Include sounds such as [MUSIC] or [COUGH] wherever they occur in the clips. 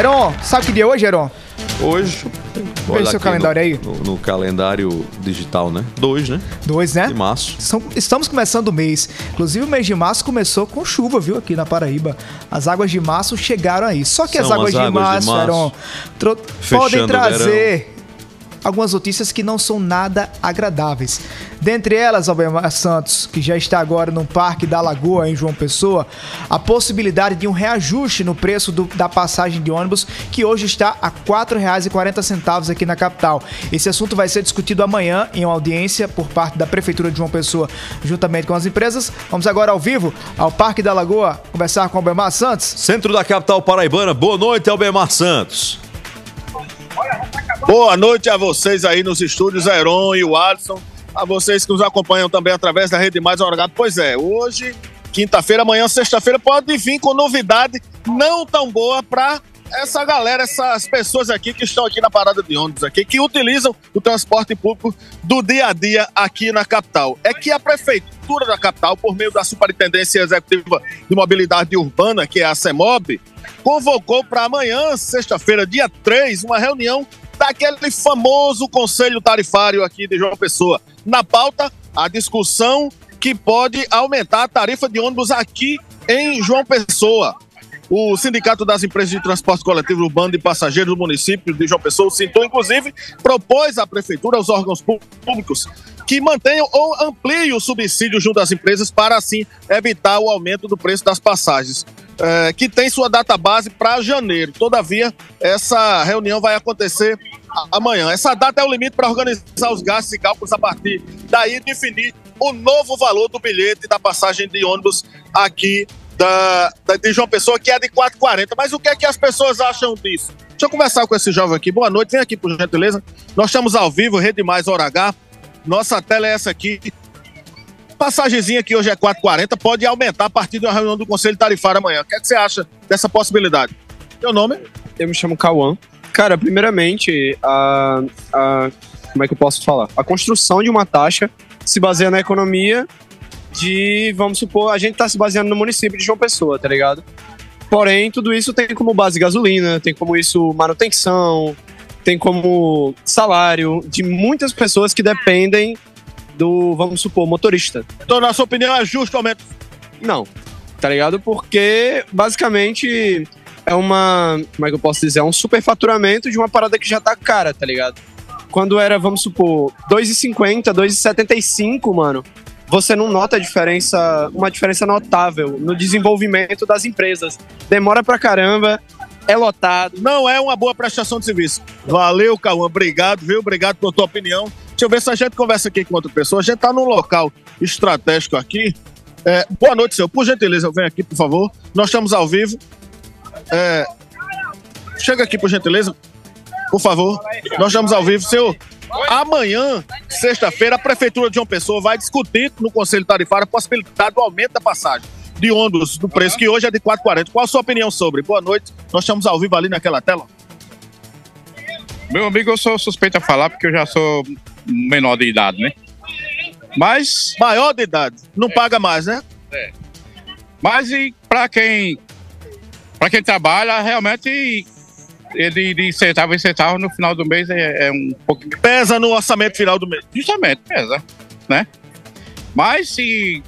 Heron, sabe que dia é hoje, Heron? Hoje. Vê seu calendário no, aí. No, no, calendário digital, né? Dois, né? Dois, né? De março. São, estamos começando o mês. Inclusive, o mês de março começou com chuva, viu? Aqui na Paraíba. As águas de março chegaram aí. Só que São as águas, as de, águas março, de março. Heron, podem trazer algumas notícias que não são nada agradáveis. Dentre elas, Albemar Santos, que já está agora no Parque da Lagoa, em João Pessoa, a possibilidade de um reajuste no preço do- da passagem de ônibus, que hoje está a R$ 4,40 aqui na capital. Esse assunto vai ser discutido amanhã em uma audiência por parte da Prefeitura de João Pessoa, juntamente com as empresas. Vamos agora ao vivo ao Parque da Lagoa conversar com Albemar Santos. Centro da capital paraibana. Boa noite, Albemar Santos. Boa noite a vocês aí nos estúdios, Heron e o Alisson. A vocês que nos acompanham também através da Rede Mais Orgado. Pois é, hoje, quinta-feira, amanhã, sexta-feira, pode vir com novidade não tão boa para essa galera, essas pessoas aqui que estão aqui na parada de ônibus aqui, que utilizam o transporte público do dia a dia aqui na capital. É que a prefeitura da capital, por meio da Superintendência Executiva de Mobilidade Urbana, que é a CEMOB, convocou para amanhã, sexta-feira, dia 3, uma reunião daquele famoso conselho tarifário aqui de João Pessoa. Na pauta, a discussão que pode aumentar a tarifa de ônibus aqui em João Pessoa. O Sindicato das Empresas de Transporte Coletivo Urbano de Passageiros do município de João Pessoa, o Sinton, inclusive, propôs à Prefeitura, aos órgãos públicos, que mantenham ou ampliem o subsídio junto às empresas para, assim, evitar o aumento do preço das passagens, eh, que tem sua data base para janeiro. Todavia, essa reunião vai acontecer amanhã. Essa data é o limite para organizar os gastos e cálculos a partir daí definir o novo valor do bilhete da passagem de ônibus aqui da, da- de João Pessoa, que é de 4,40. Mas o que é que as pessoas acham disso? Deixa eu conversar com esse jovem aqui. Boa noite, vem aqui, por gentileza. Nós estamos ao vivo, Rede Mais Hora H. Nossa tela é essa aqui. Passagemzinha que hoje é 4,40 pode aumentar a partir da reunião do Conselho Tarifário amanhã. O que, é que você acha dessa possibilidade? Teu nome? Eu me chamo Cauã. Cara, primeiramente, a, a- como é que eu posso falar? A construção de uma taxa se baseia na economia de, vamos supor, a gente tá se baseando no município de João Pessoa, tá ligado? Porém, tudo isso tem como base gasolina, tem como isso manutenção, tem como salário de muitas pessoas que dependem do, vamos supor, motorista. Então, na sua opinião, é justo o aumento? Não, tá ligado? Porque basicamente é uma. Como é que eu posso dizer? É um superfaturamento de uma parada que já tá cara, tá ligado? Quando era, vamos supor, 2,50, 2,75, mano, você não nota a diferença, uma diferença notável no desenvolvimento das empresas. Demora pra caramba, é lotado. Não é uma boa prestação de serviço. Valeu, Cauã. Obrigado, viu? Obrigado pela tua opinião. Deixa eu ver se a gente conversa aqui com outra pessoa. A gente tá num local estratégico aqui. É, boa noite, senhor. Por gentileza, vem aqui, por favor. Nós estamos ao vivo. É, chega aqui, por gentileza. Por favor. Nós estamos ao vivo. Senhor, amanhã, sexta-feira, a Prefeitura de João Pessoa vai discutir no Conselho Tarifário a possibilidade do aumento da passagem de ônibus do preço, que hoje é de 4,40. Qual a sua opinião sobre? Boa noite. Nós estamos ao vivo ali naquela tela. Meu amigo, eu sou suspeito a falar porque eu já sou menor de idade, né? Mas, Maior de idade. Não paga mais, né? mas e para quem para quem trabalha, realmente ele de centavo em centavo no final do mês é, é um pouco Pesa no orçamento final do mês. justamente pesa, né? Mas se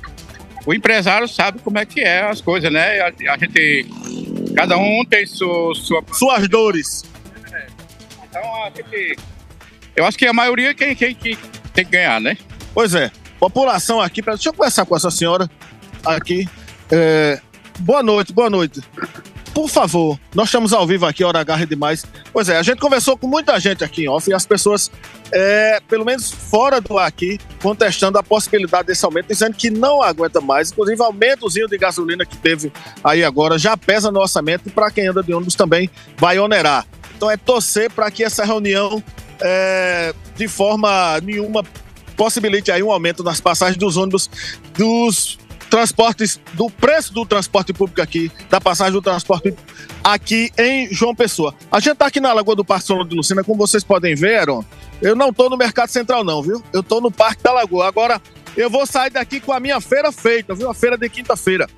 o empresário sabe como é que é as coisas, né? A, a gente cada um tem su- sua Suas dores. Então a gente, eu acho que a maioria quem, quem, quem tem que ganhar, né? Pois é. População aqui. Deixa eu conversar com essa senhora aqui. É, Boa noite, boa noite. Por favor, nós estamos ao vivo aqui, Hora H demais. Pois é, a gente conversou com muita gente aqui em off e as pessoas, é, pelo menos fora do ar aqui, contestando a possibilidade desse aumento, dizendo que não aguenta mais. Inclusive, o aumentozinho de gasolina que teve aí agora já pesa no orçamento e para quem anda de ônibus também vai onerar. Então é torcer para que essa reunião, é, de forma nenhuma, possibilite aí um aumento nas passagens dos ônibus dos transportes, do preço do transporte público aqui, da passagem do transporte aqui em João Pessoa. A gente tá aqui na Lagoa do Parque São João de Lucina, como vocês podem ver, Aaron, eu não tô no Mercado Central não, viu? Eu tô no Parque da Lagoa. Agora, eu vou sair daqui com a minha feira feita, viu? A feira de quinta-feira.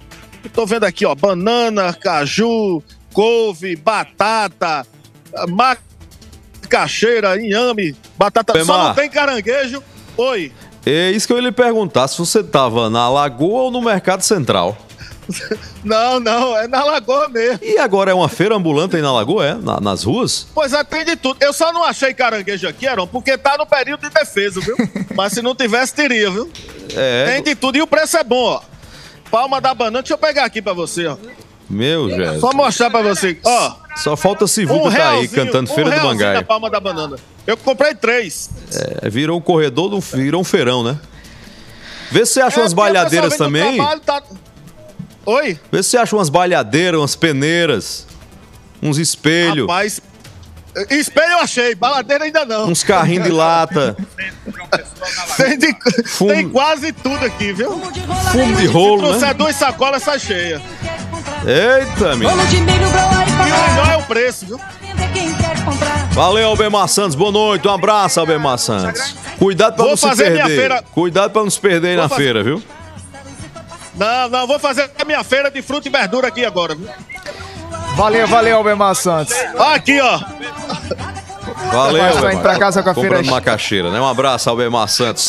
Tô vendo aqui, ó, banana, caju, couve, batata, macaxeira, inhame, batata. Só Bemar. não tem caranguejo. Oi. É isso que eu ia lhe perguntar, se você tava na Lagoa ou no Mercado Central. [LAUGHS] Não, não, é na lagoa mesmo. E agora é uma feira ambulante aí na Lagoa, é? Na- nas ruas? Pois é, tem de tudo. Eu só não achei caranguejo aqui, Aaron, porque tá no período de defesa, viu? [LAUGHS] Mas se não tivesse, teria, viu? É. Tem de tudo. E o preço é bom, ó. Palma da banana, deixa eu pegar aqui pra você, ó. Meu Jesus. Só mostrar pra você. Ó, Só falta Sivuca um tá aí cantando um Feira do realzinho Mangai. da palma da banana. Eu comprei três. É, virou um corredor, do- virou um feirão, né? Vê se você acha É, umas balhadeiras do também. trabalho, tá- Oi? Vê se você acha umas balhadeiras, umas peneiras, uns espelhos, Rapaz, espelho eu achei, baladeira ainda não. uns carrinhos de lata, [LAUGHS] Tem, de- Fumo- tem quase tudo aqui, viu? fumo de Se rolo, trouxer né? duas sacolas, sai cheia. Eita, meu. Melhor é o preço, viu? Valeu, Albemar Santos. Boa noite. Um abraço, Albemar Santos. Cuidado pra Vou não se fazer minha perder. feira- Cuidado pra não se perder Vou na fazer- feira, viu? Não, não, vou fazer a minha feira de fruta e verdura aqui agora, viu? Valeu, valeu, Albemar Santos. Aqui, ó. Valeu, Albemar. pra casa com a feira Comprando macaxeira, né? Um abraço, Albemar Santos.